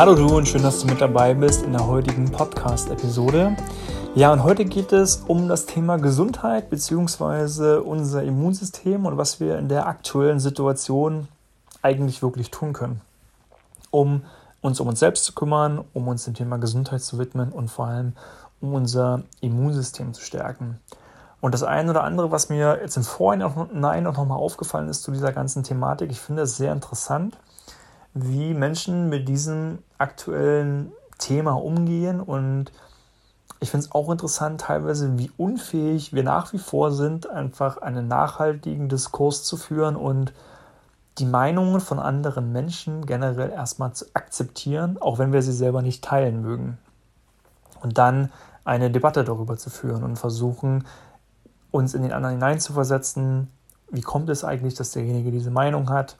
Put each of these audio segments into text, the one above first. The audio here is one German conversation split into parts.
Hallo du und schön, dass du mit dabei bist in der heutigen Podcast-Episode. Ja, und heute geht es um das Thema Gesundheit bzw. unser Immunsystem und was wir in der aktuellen Situation eigentlich wirklich tun können, um uns um uns selbst zu kümmern, um uns dem Thema Gesundheit zu widmen und vor allem um unser Immunsystem zu stärken. Und das eine oder andere, was mir jetzt im Vorhinein auch nochmal aufgefallen ist zu dieser ganzen Thematik, ich finde es sehr interessant, wie Menschen mit diesem aktuellen Thema umgehen. Und ich finde es auch interessant, teilweise, wie unfähig wir nach wie vor sind, einfach einen nachhaltigen Diskurs zu führen und die Meinungen von anderen Menschen generell erstmal zu akzeptieren, auch wenn wir sie selber nicht teilen mögen. Und dann eine Debatte darüber zu führen und versuchen, uns in den anderen hineinzuversetzen. Wie kommt es eigentlich, dass derjenige diese Meinung hat?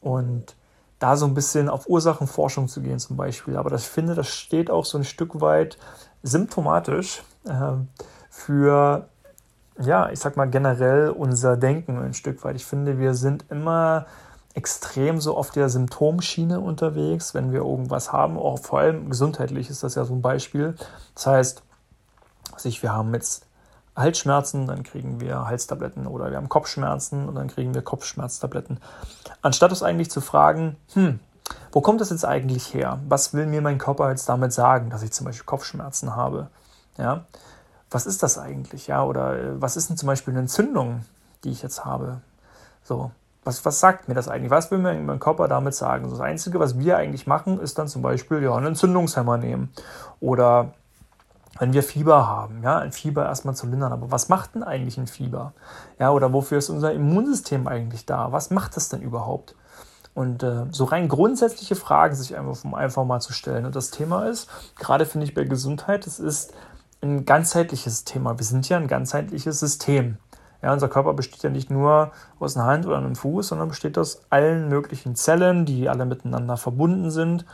Und da so ein bisschen auf Ursachenforschung zu gehen zum Beispiel. Aber das, ich finde, das steht auch so ein Stück weit symptomatisch äh, für, ja, ich sag mal generell unser Denken ein Stück weit. Ich finde, wir sind immer extrem so auf der Symptomschiene unterwegs, wenn wir irgendwas haben, auch vor allem gesundheitlich ist das ja so ein Beispiel. Das heißt, sich, wir haben jetzt Halsschmerzen, dann kriegen wir Halstabletten oder wir haben Kopfschmerzen und dann kriegen wir Kopfschmerztabletten. Anstatt uns eigentlich zu fragen, hm, wo kommt das jetzt eigentlich her? Was will mir mein Körper jetzt damit sagen, dass ich zum Beispiel Kopfschmerzen habe? Ja, was ist das eigentlich? Ja, oder äh, was ist denn zum Beispiel eine Entzündung, die ich jetzt habe? So, was, was sagt mir das eigentlich? Was will mir mein Körper damit sagen? Das Einzige, was wir eigentlich machen, ist dann zum Beispiel ja, einen Entzündungshemmer nehmen oder wenn wir Fieber haben, ja, ein Fieber erstmal zu lindern. Aber was macht denn eigentlich ein Fieber? Ja, oder wofür ist unser Immunsystem eigentlich da? Was macht das denn überhaupt? Und äh, so rein grundsätzliche Fragen sich einfach, einfach mal zu stellen. Und das Thema ist, gerade finde ich bei Gesundheit, es ist ein ganzheitliches Thema. Wir sind ja ein ganzheitliches System. Ja, unser Körper besteht ja nicht nur aus einer Hand oder einem Fuß, sondern besteht aus allen möglichen Zellen, die alle miteinander verbunden sind.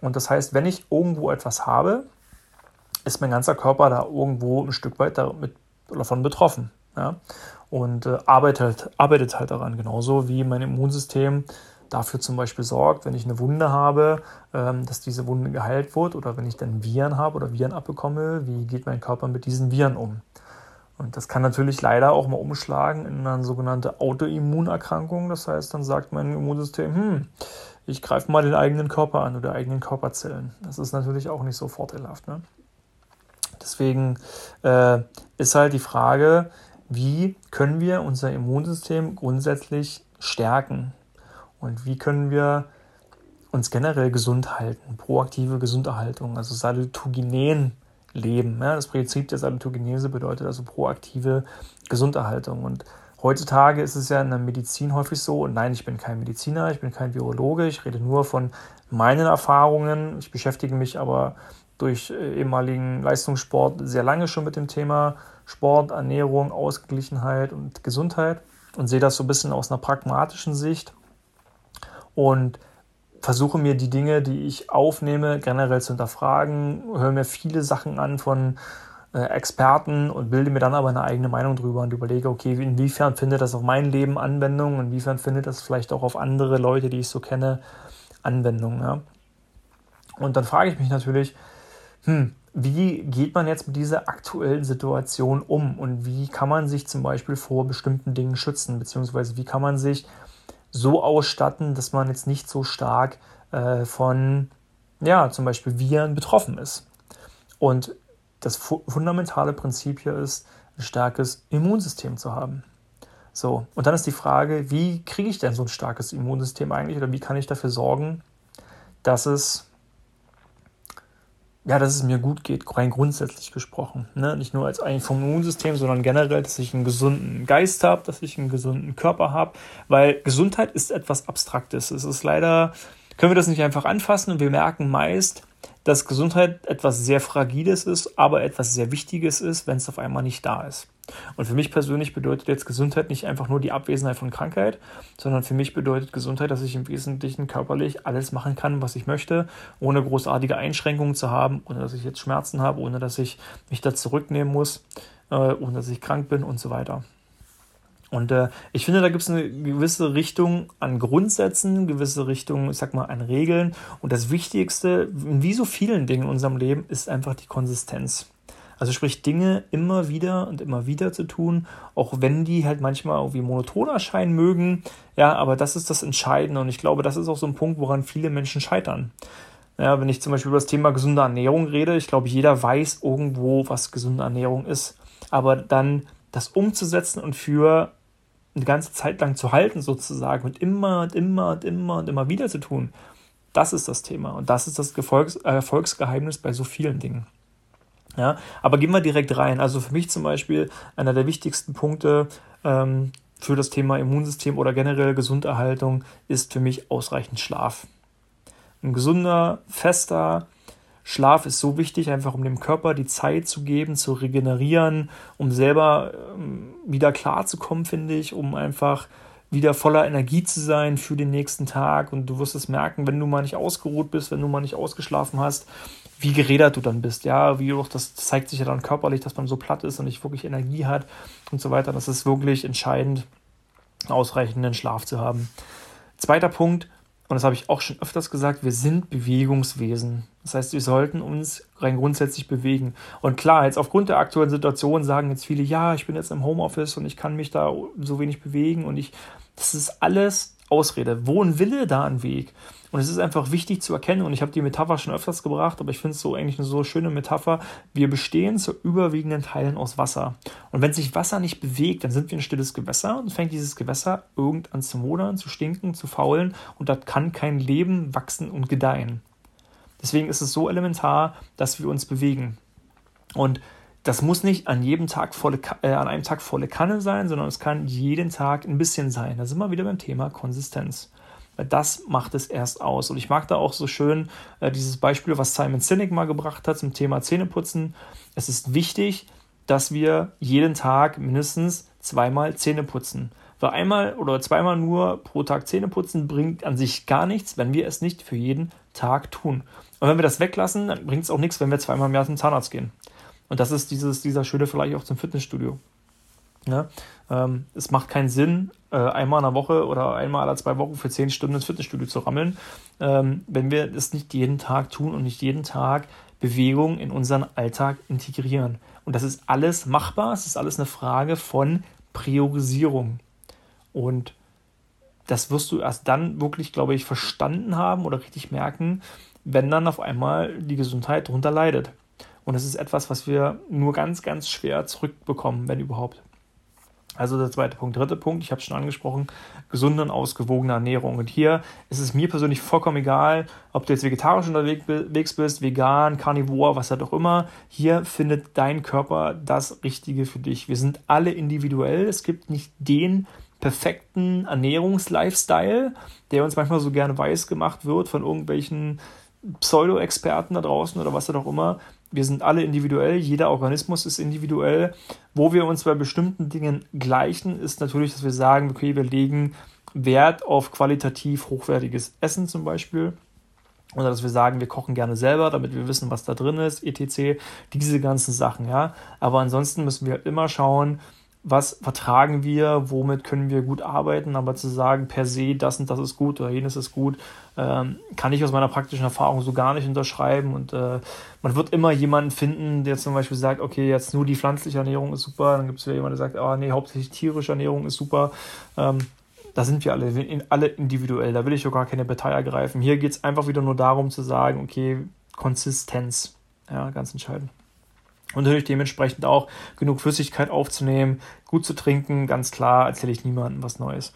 Und das heißt, wenn ich irgendwo etwas habe, ist mein ganzer Körper da irgendwo ein Stück weit damit, davon betroffen. Ja? Und äh, arbeitet, arbeitet halt daran, genauso wie mein Immunsystem dafür zum Beispiel sorgt, wenn ich eine Wunde habe, ähm, dass diese Wunde geheilt wird oder wenn ich dann Viren habe oder Viren abbekomme, wie geht mein Körper mit diesen Viren um? Und das kann natürlich leider auch mal umschlagen in eine sogenannte Autoimmunerkrankung. Das heißt, dann sagt mein Immunsystem, hm, ich greife mal den eigenen Körper an oder eigenen Körperzellen. Das ist natürlich auch nicht so vorteilhaft. Ne? Deswegen äh, ist halt die Frage, wie können wir unser Immunsystem grundsätzlich stärken und wie können wir uns generell gesund halten, proaktive Gesunderhaltung, also Salutogen leben. Ja, das Prinzip der Salutogenese bedeutet also proaktive Gesunderhaltung. Und heutzutage ist es ja in der Medizin häufig so, und nein, ich bin kein Mediziner, ich bin kein Virologe, ich rede nur von meinen Erfahrungen. Ich beschäftige mich aber durch äh, ehemaligen Leistungssport sehr lange schon mit dem Thema Sport, Ernährung, Ausgeglichenheit und Gesundheit und sehe das so ein bisschen aus einer pragmatischen Sicht und versuche mir die Dinge, die ich aufnehme, generell zu hinterfragen, höre mir viele Sachen an von äh, Experten und bilde mir dann aber eine eigene Meinung drüber und überlege, okay, inwiefern findet das auf mein Leben Anwendung, inwiefern findet das vielleicht auch auf andere Leute, die ich so kenne, Anwendung. Ja? Und dann frage ich mich natürlich, hm, wie geht man jetzt mit dieser aktuellen Situation um? Und wie kann man sich zum Beispiel vor bestimmten Dingen schützen, beziehungsweise wie kann man sich so ausstatten, dass man jetzt nicht so stark äh, von, ja, zum Beispiel Viren betroffen ist. Und das fu fundamentale Prinzip hier ist, ein starkes Immunsystem zu haben. So, und dann ist die Frage, wie kriege ich denn so ein starkes Immunsystem eigentlich? Oder wie kann ich dafür sorgen, dass es ja, dass es mir gut geht, rein grundsätzlich gesprochen. Ne? Nicht nur als ein vom Immunsystem, sondern generell, dass ich einen gesunden Geist habe, dass ich einen gesunden Körper habe, weil Gesundheit ist etwas Abstraktes. Es ist leider, können wir das nicht einfach anfassen und wir merken meist, dass Gesundheit etwas sehr Fragiles ist, aber etwas sehr Wichtiges ist, wenn es auf einmal nicht da ist. Und für mich persönlich bedeutet jetzt Gesundheit nicht einfach nur die Abwesenheit von Krankheit, sondern für mich bedeutet Gesundheit, dass ich im Wesentlichen körperlich alles machen kann, was ich möchte, ohne großartige Einschränkungen zu haben, ohne dass ich jetzt Schmerzen habe, ohne dass ich mich da zurücknehmen muss, äh, ohne dass ich krank bin und so weiter. Und äh, ich finde, da gibt es eine gewisse Richtung an Grundsätzen, gewisse Richtung, ich sag mal, an Regeln. Und das Wichtigste, wie so vielen Dingen in unserem Leben, ist einfach die Konsistenz. Also sprich, Dinge immer wieder und immer wieder zu tun, auch wenn die halt manchmal irgendwie monoton erscheinen mögen. Ja, aber das ist das Entscheidende. Und ich glaube, das ist auch so ein Punkt, woran viele Menschen scheitern. Ja, wenn ich zum Beispiel über das Thema gesunde Ernährung rede, ich glaube, jeder weiß irgendwo, was gesunde Ernährung ist. Aber dann das umzusetzen und für eine ganze Zeit lang zu halten, sozusagen, und immer und immer und immer und immer wieder zu tun, das ist das Thema. Und das ist das Erfolgs Erfolgsgeheimnis bei so vielen Dingen. Ja, aber gehen wir direkt rein. Also für mich zum Beispiel einer der wichtigsten Punkte ähm, für das Thema Immunsystem oder generell Gesunderhaltung ist für mich ausreichend Schlaf. Ein gesunder, fester, Schlaf ist so wichtig, einfach um dem Körper die Zeit zu geben, zu regenerieren, um selber ähm, wieder klarzukommen, finde ich, um einfach wieder voller Energie zu sein für den nächsten Tag. Und du wirst es merken, wenn du mal nicht ausgeruht bist, wenn du mal nicht ausgeschlafen hast, wie gerädert du dann bist. Ja, wie auch das zeigt sich ja dann körperlich, dass man so platt ist und nicht wirklich Energie hat und so weiter. Das ist wirklich entscheidend, ausreichenden Schlaf zu haben. Zweiter Punkt, und das habe ich auch schon öfters gesagt, wir sind Bewegungswesen. Das heißt, wir sollten uns rein grundsätzlich bewegen. Und klar, jetzt aufgrund der aktuellen Situation sagen jetzt viele, ja, ich bin jetzt im Homeoffice und ich kann mich da so wenig bewegen und ich, das ist alles Ausrede. Wo ein Wille, da ein Weg. Und es ist einfach wichtig zu erkennen, und ich habe die Metapher schon öfters gebracht, aber ich finde es so eigentlich eine so schöne Metapher. Wir bestehen zu überwiegenden Teilen aus Wasser. Und wenn sich Wasser nicht bewegt, dann sind wir ein stilles Gewässer und fängt dieses Gewässer irgendwann zu modern, zu stinken, zu faulen und das kann kein Leben wachsen und gedeihen. Deswegen ist es so elementar, dass wir uns bewegen. Und das muss nicht an jedem Tag volle, äh, an einem Tag volle Kanne sein, sondern es kann jeden Tag ein bisschen sein. Da sind wir wieder beim Thema Konsistenz. Weil das macht es erst aus. Und ich mag da auch so schön äh, dieses Beispiel, was Simon Sinek mal gebracht hat zum Thema Zähneputzen. Es ist wichtig, dass wir jeden Tag mindestens zweimal Zähne putzen. Weil einmal oder zweimal nur pro Tag Zähne putzen bringt an sich gar nichts, wenn wir es nicht für jeden Tag tun. Und wenn wir das weglassen, dann bringt es auch nichts, wenn wir zweimal im Jahr zum Zahnarzt gehen. Und das ist dieses, dieser schöne vielleicht auch zum Fitnessstudio. Ja, ähm, es macht keinen Sinn, äh, einmal in der Woche oder einmal alle zwei Wochen für zehn Stunden ins Fitnessstudio zu rammeln, ähm, wenn wir das nicht jeden Tag tun und nicht jeden Tag Bewegung in unseren Alltag integrieren. Und das ist alles machbar, es ist alles eine Frage von Priorisierung. Und das wirst du erst dann wirklich, glaube ich, verstanden haben oder richtig merken, wenn dann auf einmal die Gesundheit darunter leidet. Und das ist etwas, was wir nur ganz, ganz schwer zurückbekommen, wenn überhaupt. Also der zweite Punkt. Dritter Punkt, ich habe es schon angesprochen, gesunde und ausgewogene Ernährung. Und hier ist es mir persönlich vollkommen egal, ob du jetzt vegetarisch unterwegs bist, vegan, Carnivore, was halt auch immer. Hier findet dein Körper das Richtige für dich. Wir sind alle individuell. Es gibt nicht den perfekten Ernährungslifestyle, der uns manchmal so gerne weiß gemacht wird von irgendwelchen Pseudo-Experten da draußen oder was auch immer wir sind alle individuell, jeder Organismus ist individuell. Wo wir uns bei bestimmten Dingen gleichen, ist natürlich, dass wir sagen, okay, wir legen Wert auf qualitativ hochwertiges Essen zum Beispiel. Oder dass wir sagen, wir kochen gerne selber, damit wir wissen, was da drin ist, etc. Diese ganzen Sachen, ja. Aber ansonsten müssen wir immer schauen, was vertragen wir, womit können wir gut arbeiten, aber zu sagen, per se, das und das ist gut oder jenes ist gut, ähm, kann ich aus meiner praktischen Erfahrung so gar nicht unterschreiben. Und äh, man wird immer jemanden finden, der zum Beispiel sagt, okay, jetzt nur die pflanzliche Ernährung ist super, dann gibt es wieder jemanden, der sagt, oh nee, hauptsächlich tierische Ernährung ist super. Ähm, da sind wir alle, alle individuell, da will ich auch gar keine Partei ergreifen. Hier geht es einfach wieder nur darum zu sagen, okay, Konsistenz, ja, ganz entscheidend. Und natürlich dementsprechend auch genug Flüssigkeit aufzunehmen, gut zu trinken, ganz klar, erzähle ich niemandem was Neues.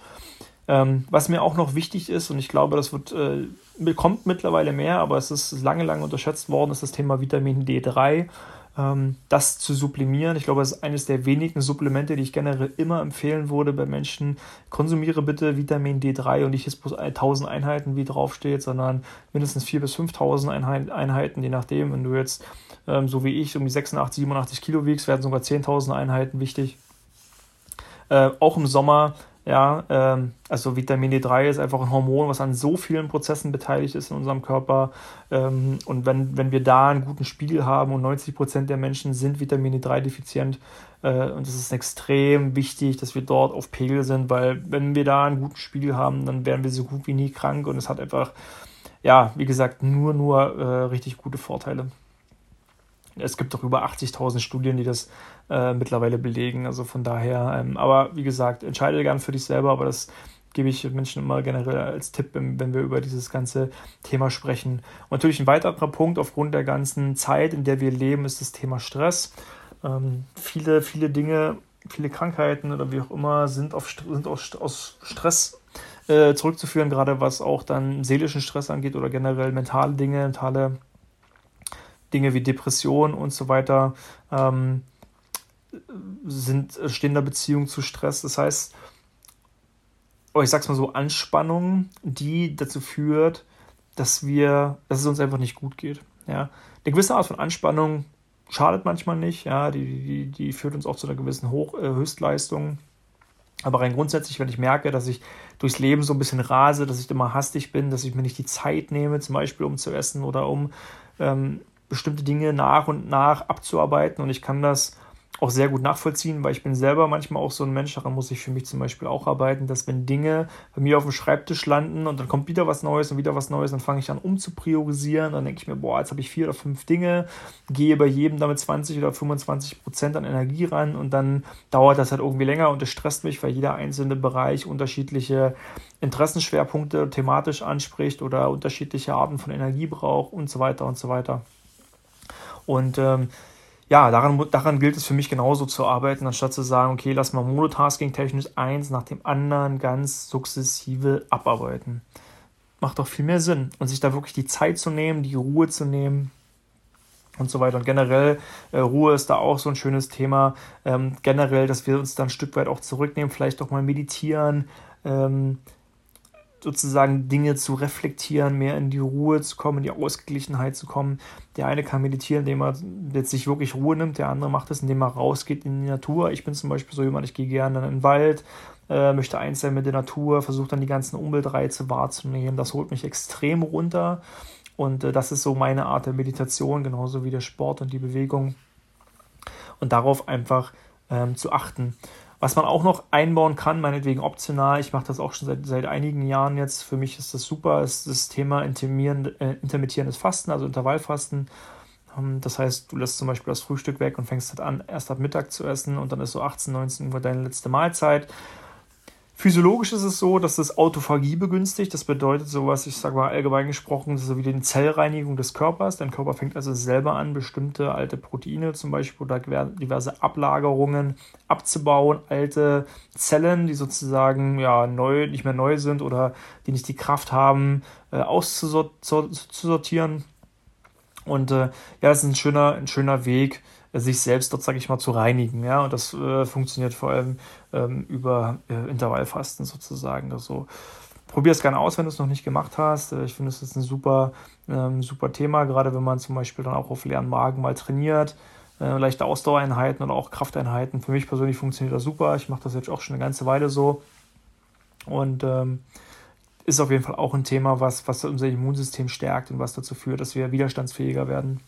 Ähm, was mir auch noch wichtig ist, und ich glaube, das wird, äh, kommt mittlerweile mehr, aber es ist lange, lange unterschätzt worden, ist das Thema Vitamin D3 ähm, das zu sublimieren. Ich glaube, das ist eines der wenigen Supplemente, die ich generell immer empfehlen würde bei Menschen. Konsumiere bitte Vitamin D3 und nicht jetzt bloß 1000 Einheiten, wie draufsteht, sondern mindestens 4.000 bis 5.000 Einheiten, je nachdem. Wenn du jetzt, ähm, so wie ich, um die 86, 87 Kilo wiegst, werden sogar 10.000 Einheiten wichtig. Äh, auch im Sommer Ja, ähm, also Vitamin D3 ist einfach ein Hormon, was an so vielen Prozessen beteiligt ist in unserem Körper. Ähm, und wenn, wenn wir da einen guten Spiegel haben und 90 Prozent der Menschen sind Vitamin D3 defizient, äh, und es ist extrem wichtig, dass wir dort auf Pegel sind, weil wenn wir da einen guten Spiegel haben, dann werden wir so gut wie nie krank und es hat einfach, ja, wie gesagt, nur, nur äh, richtig gute Vorteile. Es gibt auch über 80.000 Studien, die das äh, mittlerweile belegen. Also von daher, ähm, aber wie gesagt, entscheide gern für dich selber, aber das gebe ich Menschen immer generell als Tipp, wenn wir über dieses ganze Thema sprechen. Und natürlich ein weiterer Punkt aufgrund der ganzen Zeit, in der wir leben, ist das Thema Stress. Ähm, viele, viele Dinge, viele Krankheiten oder wie auch immer sind auf, sind auf, aus Stress äh, zurückzuführen, gerade was auch dann seelischen Stress angeht oder generell mentale Dinge, mentale Dinge wie Depression und so weiter ähm, sind, stehen in der Beziehung zu Stress. Das heißt, oh, ich sag's mal so, Anspannung, die dazu führt, dass wir, dass es uns einfach nicht gut geht. Ja? Eine gewisse Art von Anspannung schadet manchmal nicht, ja, die, die, die führt uns auch zu einer gewissen Hoch, äh, Höchstleistung. Aber rein grundsätzlich, wenn ich merke, dass ich durchs Leben so ein bisschen rase, dass ich immer hastig bin, dass ich mir nicht die Zeit nehme, zum Beispiel um zu essen oder um ähm, bestimmte Dinge nach und nach abzuarbeiten und ich kann das auch sehr gut nachvollziehen, weil ich bin selber manchmal auch so ein Mensch, daran muss ich für mich zum Beispiel auch arbeiten, dass wenn Dinge bei mir auf dem Schreibtisch landen und dann kommt wieder was Neues und wieder was Neues, dann fange ich an um zu priorisieren, dann denke ich mir, boah, jetzt habe ich vier oder fünf Dinge, gehe bei jedem damit 20 oder 25 Prozent an Energie ran und dann dauert das halt irgendwie länger und es stresst mich, weil jeder einzelne Bereich unterschiedliche Interessenschwerpunkte thematisch anspricht oder unterschiedliche Arten von Energie braucht und so weiter und so weiter. Und ähm, ja, daran, daran gilt es für mich genauso zu arbeiten, anstatt zu sagen, okay, lass mal Monotasking-technisch eins nach dem anderen ganz sukzessive abarbeiten. Macht doch viel mehr Sinn. Und sich da wirklich die Zeit zu nehmen, die Ruhe zu nehmen und so weiter. Und generell, äh, Ruhe ist da auch so ein schönes Thema. Ähm, generell, dass wir uns dann ein Stück weit auch zurücknehmen, vielleicht auch mal meditieren. Ähm, sozusagen Dinge zu reflektieren, mehr in die Ruhe zu kommen, in die Ausgeglichenheit zu kommen. Der eine kann meditieren, indem er jetzt sich wirklich Ruhe nimmt, der andere macht es, indem er rausgeht in die Natur. Ich bin zum Beispiel so jemand, ich gehe gerne in den Wald, äh, möchte eins sein mit der Natur, versuche dann die ganzen Umweltreize wahrzunehmen. Das holt mich extrem runter und äh, das ist so meine Art der Meditation, genauso wie der Sport und die Bewegung. Und darauf einfach ähm, zu achten. Was man auch noch einbauen kann, meinetwegen optional, ich mache das auch schon seit, seit einigen Jahren jetzt, für mich ist das super, ist das Thema äh, intermittierendes Fasten, also Intervallfasten. Ähm, das heißt, du lässt zum Beispiel das Frühstück weg und fängst halt an, erst ab Mittag zu essen und dann ist so 18, 19 Uhr deine letzte Mahlzeit. Physiologisch ist es so, dass das Autophagie begünstigt. Das bedeutet sowas, ich sage mal allgemein gesprochen, so wie die Zellreinigung des Körpers. Dein Körper fängt also selber an, bestimmte alte Proteine zum Beispiel oder diverse Ablagerungen abzubauen, alte Zellen, die sozusagen ja neu, nicht mehr neu sind oder die nicht die Kraft haben, äh, auszusortieren. Und äh, ja, das ist ein schöner, ein schöner Weg, sich selbst dort, sage ich mal, zu reinigen. Ja, und das äh, funktioniert vor allem ähm, über äh, Intervallfasten sozusagen. Also probier es gerne aus, wenn du es noch nicht gemacht hast. Äh, ich finde, es ist ein super, ähm, super Thema, gerade wenn man zum Beispiel dann auch auf leeren Magen mal trainiert. Äh, leichte Ausdauereinheiten oder auch Krafteinheiten. Für mich persönlich funktioniert das super. Ich mache das jetzt auch schon eine ganze Weile so. Und ähm, ist auf jeden Fall auch ein Thema, was, was unser Immunsystem stärkt und was dazu führt, dass wir widerstandsfähiger werden.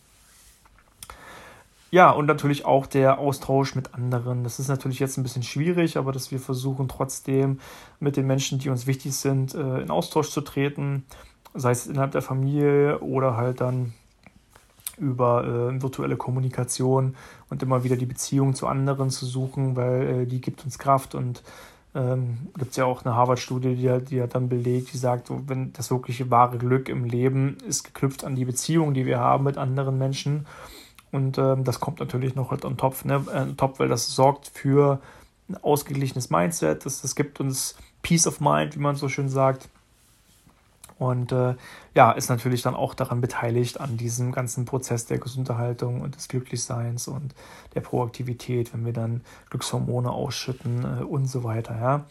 Ja, und natürlich auch der Austausch mit anderen. Das ist natürlich jetzt ein bisschen schwierig, aber dass wir versuchen trotzdem mit den Menschen, die uns wichtig sind, äh, in Austausch zu treten, sei es innerhalb der Familie oder halt dann über äh, virtuelle Kommunikation und immer wieder die Beziehung zu anderen zu suchen, weil äh, die gibt uns Kraft und ähm, gibt es ja auch eine Harvard-Studie, die, die hat dann belegt, die sagt, wenn das wirkliche wahre Glück im Leben ist geknüpft an die Beziehung, die wir haben mit anderen Menschen. Und ähm, das kommt natürlich noch halt on top, ne? äh, top, weil das sorgt für ein ausgeglichenes Mindset. Das, das gibt uns Peace of Mind, wie man so schön sagt. Und äh, ja, ist natürlich dann auch daran beteiligt, an diesem ganzen Prozess der Gesunderhaltung und des Glücklichseins und der Proaktivität, wenn wir dann Glückshormone ausschütten äh, und so weiter. Ja.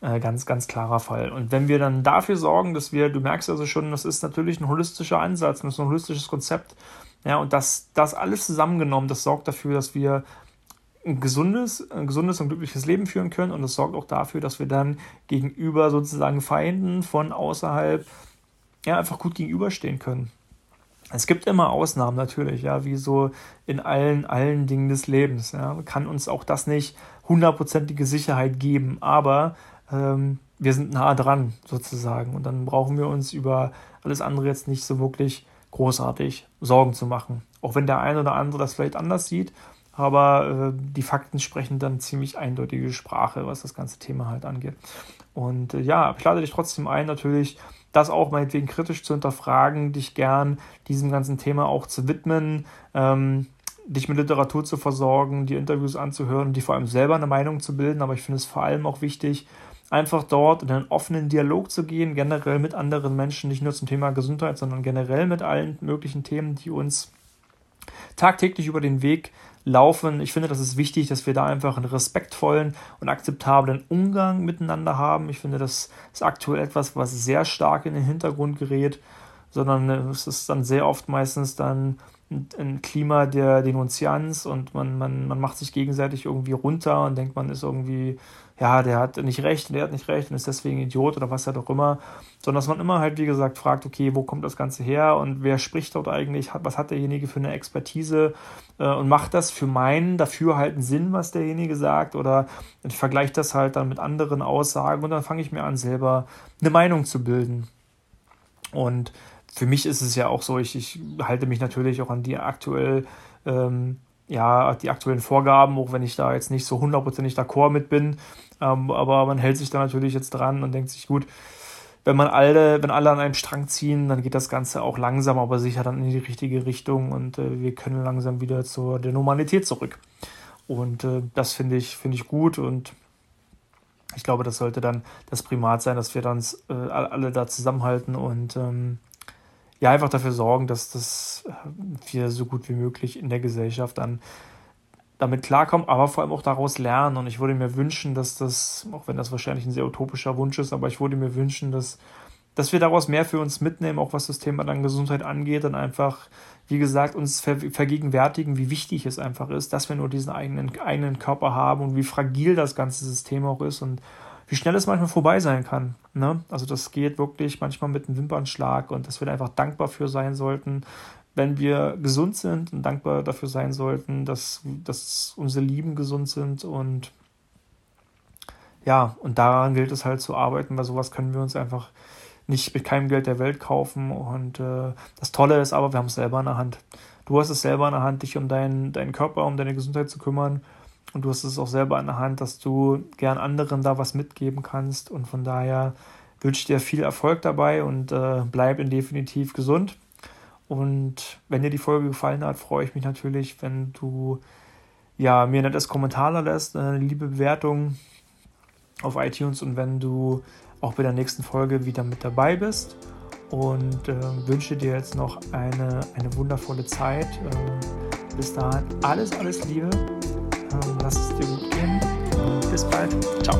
Äh, ganz, ganz klarer Fall. Und wenn wir dann dafür sorgen, dass wir, du merkst also schon, das ist natürlich ein holistischer Ansatz, das ist ein holistisches Konzept, ja, und das, das alles zusammengenommen, das sorgt dafür, dass wir ein gesundes, ein gesundes und glückliches Leben führen können und es sorgt auch dafür, dass wir dann gegenüber sozusagen Feinden von außerhalb ja einfach gut gegenüberstehen können. Es gibt immer Ausnahmen natürlich, ja, wie so in allen, allen Dingen des Lebens. Ja. Kann uns auch das nicht hundertprozentige Sicherheit geben, aber ähm, wir sind nah dran sozusagen und dann brauchen wir uns über alles andere jetzt nicht so wirklich großartig Sorgen zu machen. Auch wenn der eine oder andere das vielleicht anders sieht, aber äh, die Fakten sprechen dann ziemlich eindeutige Sprache, was das ganze Thema halt angeht. Und äh, ja, ich lade dich trotzdem ein, natürlich das auch meinetwegen kritisch zu hinterfragen, dich gern diesem ganzen Thema auch zu widmen, ähm, dich mit Literatur zu versorgen, die Interviews anzuhören, die vor allem selber eine Meinung zu bilden. Aber ich finde es vor allem auch wichtig, einfach dort in einen offenen Dialog zu gehen, generell mit anderen Menschen, nicht nur zum Thema Gesundheit, sondern generell mit allen möglichen Themen, die uns tagtäglich über den Weg laufen. Ich finde, das ist wichtig, dass wir da einfach einen respektvollen und akzeptablen Umgang miteinander haben. Ich finde, das ist aktuell etwas, was sehr stark in den Hintergrund gerät, sondern es ist dann sehr oft meistens dann ein Klima der Denunzianz und man, man, man macht sich gegenseitig irgendwie runter und denkt, man ist irgendwie ja, der hat nicht recht, der hat nicht recht und ist deswegen Idiot oder was ja doch immer, sondern dass man immer halt, wie gesagt, fragt, okay, wo kommt das Ganze her und wer spricht dort eigentlich, was hat derjenige für eine Expertise äh, und macht das für meinen Dafürhalten Sinn, was derjenige sagt oder ich vergleiche das halt dann mit anderen Aussagen und dann fange ich mir an, selber eine Meinung zu bilden. Und für mich ist es ja auch so, ich, ich halte mich natürlich auch an die aktuell ähm, ja, die aktuellen Vorgaben, auch wenn ich da jetzt nicht so hundertprozentig d'accord mit bin. Ähm, aber man hält sich da natürlich jetzt dran und denkt sich, gut, wenn man alle, wenn alle an einem Strang ziehen, dann geht das Ganze auch langsam, aber sicher dann in die richtige Richtung und äh, wir können langsam wieder zur der Normalität zurück. Und äh, das finde ich, finde ich gut und ich glaube, das sollte dann das Primat sein, dass wir dann äh, alle da zusammenhalten und ähm, ja einfach dafür sorgen, dass das äh, wir so gut wie möglich in der Gesellschaft dann damit klarkommen, aber vor allem auch daraus lernen. Und ich würde mir wünschen, dass das, auch wenn das wahrscheinlich ein sehr utopischer Wunsch ist, aber ich würde mir wünschen, dass, dass wir daraus mehr für uns mitnehmen, auch was das Thema dann Gesundheit angeht, und einfach, wie gesagt, uns ver vergegenwärtigen, wie wichtig es einfach ist, dass wir nur diesen eigenen, eigenen Körper haben und wie fragil das ganze System auch ist und wie schnell es manchmal vorbei sein kann. Ne? Also das geht wirklich manchmal mit einem Wimpernschlag und dass wir da einfach dankbar für sein sollten, wenn wir gesund sind und dankbar dafür sein sollten, dass, dass unsere Lieben gesund sind und ja, und daran gilt es halt zu arbeiten, weil sowas können wir uns einfach nicht mit keinem Geld der Welt kaufen. Und äh, das Tolle ist aber, wir haben es selber in der Hand. Du hast es selber in der Hand, dich um deinen, deinen Körper, um deine Gesundheit zu kümmern. Und du hast es auch selber in der Hand, dass du gern anderen da was mitgeben kannst. Und von daher wünsche ich dir viel Erfolg dabei und äh, bleib in definitiv gesund. Und wenn dir die Folge gefallen hat, freue ich mich natürlich, wenn du ja, mir ein nettes Kommentar lässt, eine liebe Bewertung auf iTunes und wenn du auch bei der nächsten Folge wieder mit dabei bist. Und äh, wünsche dir jetzt noch eine, eine wundervolle Zeit. Äh, bis dahin alles, alles Liebe. Ähm, lass es dir gut gehen. Bis bald. Ciao.